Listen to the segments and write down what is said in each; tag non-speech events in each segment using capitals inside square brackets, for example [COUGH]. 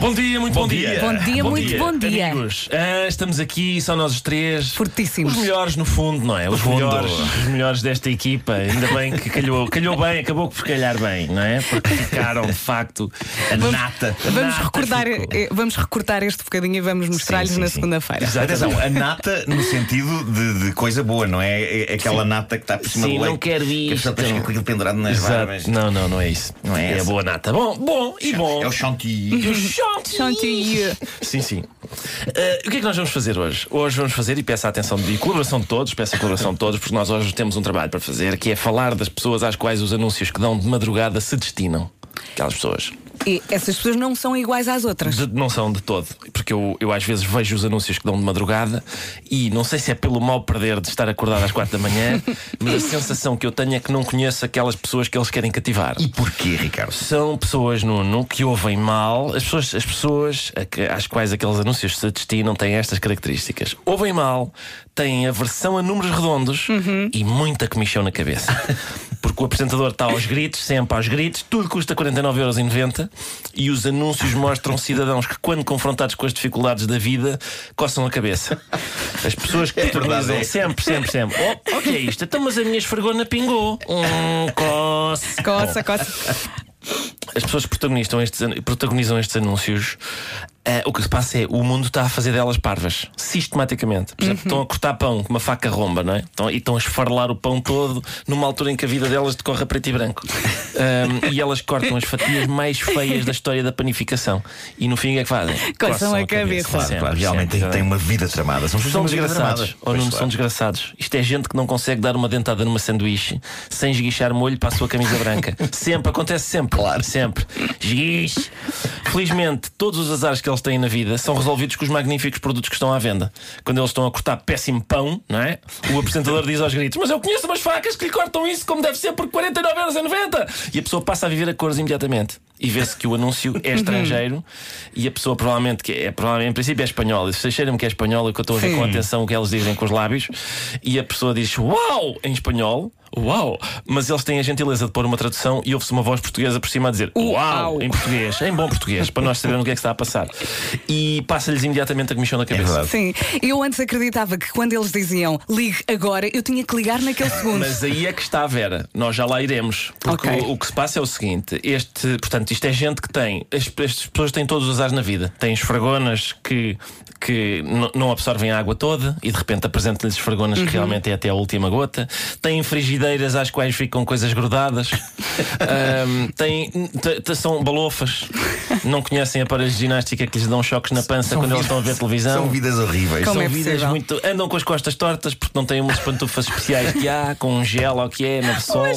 Bom dia, muito bom, dia. Bom dia, muito bom dia. Amigos, ah, estamos aqui, são nós os três. Fortíssimos. Os melhores, no fundo, não é? Os fundo. melhores, os melhores desta equipa. Ainda bem que calhou, calhou bem, acabou por calhar bem, não é? Porque ficaram, de facto, a nata. a Vamos nata recordar, ficou. vamos recortar este bocadinho e vamos mostrar-lhes Sim, sim, na sim. segunda-feira. Atenção, a nata no sentido de, de coisa boa, não é? É Aquela nata que está por cima Sim, do leite. não quero Que a pessoa isto. fica com aquilo pendurado nas Exato. barbas. Não, não, não é isso. Não é É a boa nata. Bom, bom e bom. É o chantilly. Chantilly. Sim, sim. Eh, o que é que nós vamos fazer hoje? Hoje vamos fazer, e peço a atenção de colaboração de todos, peço a colaboração de todos, porque nós hoje temos um trabalho para fazer, que é falar das pessoas às quais os anúncios que dão de madrugada se destinam. Aquelas pessoas. E essas pessoas não são iguais às outras. De- não são de todo. Porque eu, eu às vezes vejo os anúncios que dão de madrugada e não sei se é pelo mal perder de estar acordado às quatro da manhã, [LAUGHS] mas a sensação que eu tenho é que não conheço aquelas pessoas que eles querem cativar. E porquê, Ricardo? São pessoas, Nuno, que ouvem mal. As pessoas, as pessoas a que- às quais aqueles anúncios se destinam têm estas características. Ouvem mal, têm aversão a números redondos e muita comichão na cabeça. [LAUGHS] Porque o apresentador está aos gritos, sempre aos gritos, tudo custa 49,90€ e os anúncios mostram cidadãos que, quando confrontados com as dificuldades da vida, coçam a cabeça. As pessoas que protagonizam verdade, é. sempre, sempre, sempre. Oh, o que é isto? Então, mas a minha esfregona pingou. Hum, coça. Coça, coça. As pessoas que protagonizam estes, protagonizam estes anúncios. Eh, o que se passa é o mundo está a fazer delas parvas, sistematicamente. Por exemplo, estão a cortar pão com uma faca romba, não é? Estão, e estão a esfarelar o pão todo numa altura em que a vida delas decorre a preto e branco. Ahm, e elas cortam as fatias mais feias da história da panificação. E no fim o que é que fazem? Coçam a cabeça. Claro, Sempre, claro, realmente sempre. tem uma vida tramada. São, pessoas São desgraçados. Ou não claro. são desgraçados. Isto é gente que não consegue dar uma dentada numa sanduíche sem esguichar molho para a sua camisa branca. sempre, acontece sempre. Claro. Sempre. Esguiche. Felizmente, todos os azares que eles têm na vida são resolvidos com os magníficos produtos que estão à venda. Quando eles estão a cortar péssimo pão, não é? O apresentador diz aos gritos: Mas eu conheço umas facas que lhe cortam isso como deve ser por 49,90€. E a pessoa passa a viver a cores imediatamente. E vê-se que o anúncio é estrangeiro e a pessoa provavelmente, que é, provavelmente em princípio é espanhol. E se cheira-me que é espanhol, é que eu estou a ver Sim. com atenção o que eles dizem com os lábios. E a pessoa diz Uau! em espanhol. Uau! Mas eles têm a gentileza de pôr uma tradução e ouve-se uma voz portuguesa por cima a dizer Uau! Uau! em português, em bom português, para nós sabermos o que é que está a passar. E passa-lhes imediatamente a comichão na cabeça. verdade. Sim, eu antes acreditava que quando eles diziam ligue agora, eu tinha que ligar naquele segundo. Mas aí é que está a Vera. Nós já lá iremos. Porque Ok. o, o que se passa é o seguinte: este, portanto, isto é gente que tem. As, estas pessoas têm todos os ares na vida. Têm esfragonas que, que não absorvem a água toda e de repente apresentam-lhes esfragonas que realmente é até a última gota. Têm frigideiras às quais ficam coisas grudadas. [LAUGHS] Ahm, têm, são balofas. Não conhecem aparelhos de ginástica que lhes dão choques na pança quando eles estão a ver televisão. São vidas horríveis. Como São é vidas muito. Andam com as costas tortas porque não têm umas pantufas especiais que há, com um gel ou que é, na [LAUGHS] sola.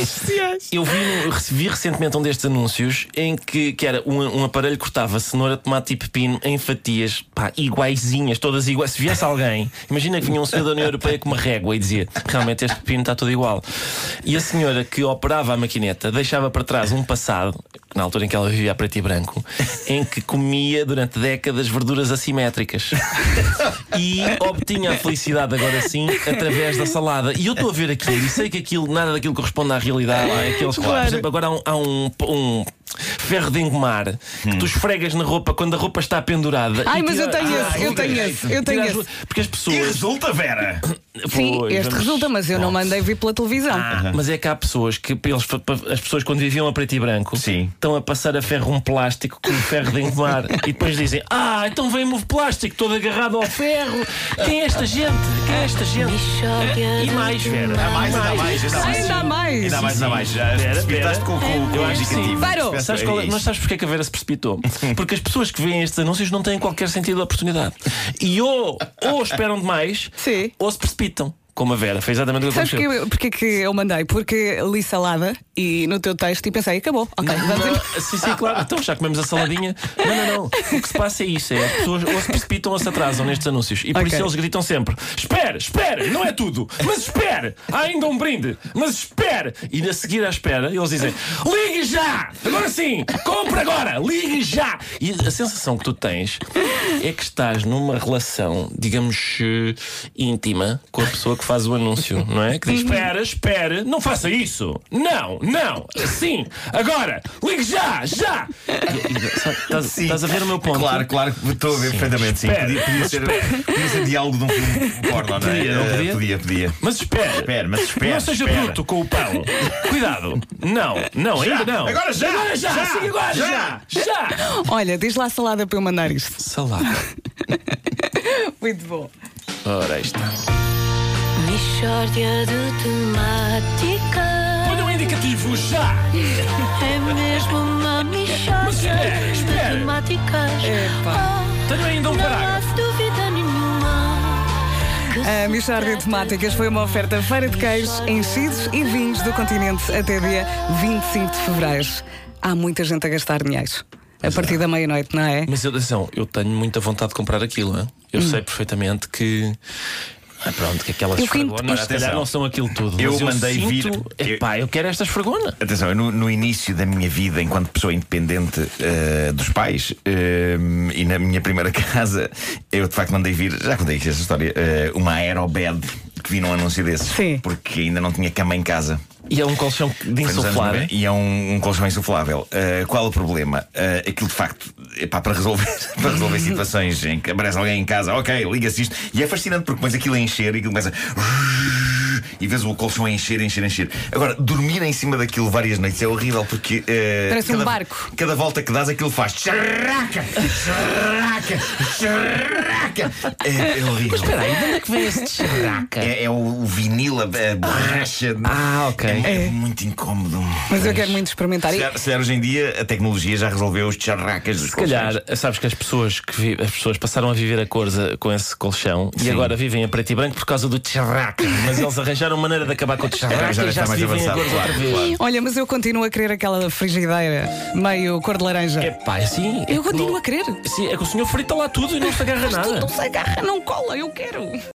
especiais. Eu vi, recebi recentemente um destes anúncios em que, que era um, um aparelho que cortava cenoura, tomate e pepino em fatias pá, iguaizinhas, todas iguais. Se viesse alguém, imagina que vinha um senhor da União Europeia com uma régua e dizia realmente este pepino está tudo igual. E a senhora que operava a maquineta deixava para trás um passado, na altura em que ela vivia a preto e branco, [LAUGHS] em que comia durante décadas verduras assimétricas e obtinha a felicidade agora sim através da salada. E eu estou a ver aquilo e sei que aquilo, nada daquilo corresponde à realidade. É? Claro. Por exemplo, agora há um, há um- um ferro de engomar que tu esfregas na roupa quando a roupa está pendurada. Ai, e mas eu tira- tenho Ah, esse, eu tenho esse, eu tenho esse. Porque as E pessoas. resulta, Vera! [COUGHS] Sim, Pois, este vamos- resulta, mas eu não mandei vir pela televisão. Ah, mas é que há pessoas que eles, as pessoas quando viviam a preto e branco Sim. estão a passar a ferro um plástico com ferro de engomar [LAUGHS] e depois dizem: Ah, então vem-me o plástico todo agarrado ao ferro. Quem é esta gente? Quem é esta gente? E mais, Vera? Há mais, ainda há mais, ainda mais. Ainda mais. Ainda mais, ainda há mais. Já Espera, precipitaste espera. com, com, com Eu o acho que sim. indicativo. Parou. Sabes qual Mas sabes porque é que a Vera se precipitou? Porque as pessoas que veem estes anúncios não têm qualquer sentido de oportunidade. E ou, ou esperam demais, Sim. ou se precipitam. como a Vera. Foi exatamente o que Sabes aconteceu. que, porque é que eu mandei? Porque li salada e no teu texto e pensei, acabou. Ok, vamos embora. Ah, sim, sim, claro. Então já comemos a saladinha. Não, não, não. O que se passa é isso: é as pessoas ou se precipitam ou se atrasam nestes anúncios. E por Ok. isso eles gritam sempre: espere, espere, não é tudo, mas espere, há ainda um brinde, mas espere. E a seguir à espera, eles dizem: ligue já! Agora sim, compra agora, ligue já! E a sensação que tu tens é que estás numa relação, digamos, eh, íntima com a pessoa que faz o anúncio, não é? Que diz: espera, espere, não faça isso! Não, não, sim, agora, ligue já, já! Estás Sim. estás a ver o meu ponto? Claro, claro, que estou a ver perfeitamente. Sim, Espera. podia, podia ser, podia ser diálogo de um filme porno, não é? Podia, não podia? podia, podia. Mas espere. Espera, mas espera, Não seja espera. bruto com o pão. Cuidado. Não, não, Já, ainda não. agora já, Agora já. já, sim, agora já. já. Já. Olha, diz lá salada para eu mandar isto. Salada. [LAUGHS] Muito bom. Ora, aí está. Mixórdia de temáticas. Olha o indicativo já. É mesmo uma espera, espera. de temáticas. Epá. Oh, Tenho ainda um não há parágrafo. dúvida nenhuma. que A Mixórdia de Temáticas foi uma oferta feira de queijos, enchidos e vinhos do continente até dia 25 de fevereiro. Há muita gente a gastar dinheiro. A partir da meia-noite, não é? Mas atenção, eu tenho muita vontade de comprar aquilo. hein? Eu sei perfeitamente que. Ah, pronto, que aquelas Eu se calhar Atenção. não são aquilo tudo. Eu mas mandei sinto, vir- Epá, eu quero esta esfregona. Atenção, eu no, no início da minha vida, enquanto pessoa independente eh, dos pais eh, e na minha primeira [LAUGHS] casa, eu de facto mandei vir, já contei aqui essa história, eh, uma aerobed que vi num anúncio desses, Sim. porque ainda não tinha cama em casa. E é um colchão de. 90, E é um, um colchão insuflável. Uh, qual o problema? Uh, aquilo de facto, epá, para resolver, [LAUGHS] para resolver situações em que aparece alguém em casa, ok, liga-se isto. E é fascinante porque pões aquilo a encher e aquilo começa. E vês o colchão a encher, encher, encher. Agora, dormir em cima daquilo várias noites é horrível porque. uh, Parece um cada, barco. Cada volta que dás, aquilo faz. Charraca! Charraca! Charraca! É, é horrível. Mas espera aí, de onde é que vem esse charraca? É, é o, o vinil, a, a borracha. Ah, ok. É, muito incómodo. Mas eu quero muito experimentar. Se E- calhar, se calhar hoje em dia a tecnologia já resolveu os charracas dos Se calhar, sabes que as pessoas que vi- as pessoas passaram a viver a cor com esse colchão e Sim. agora vivem a preto e branco por causa do charraca. Mas eles arranjaram maneira de acabar com o charraca já já se vivem a avançado, outra claro, vez. claro. Olha, mas eu continuo a querer aquela frigideira meio cor de laranja. É pá, assim. é Eu que continuo não- a querer. Sim, é que o senhor frita lá tudo e não se agarra nada. Não se agarra, não cola, eu quero.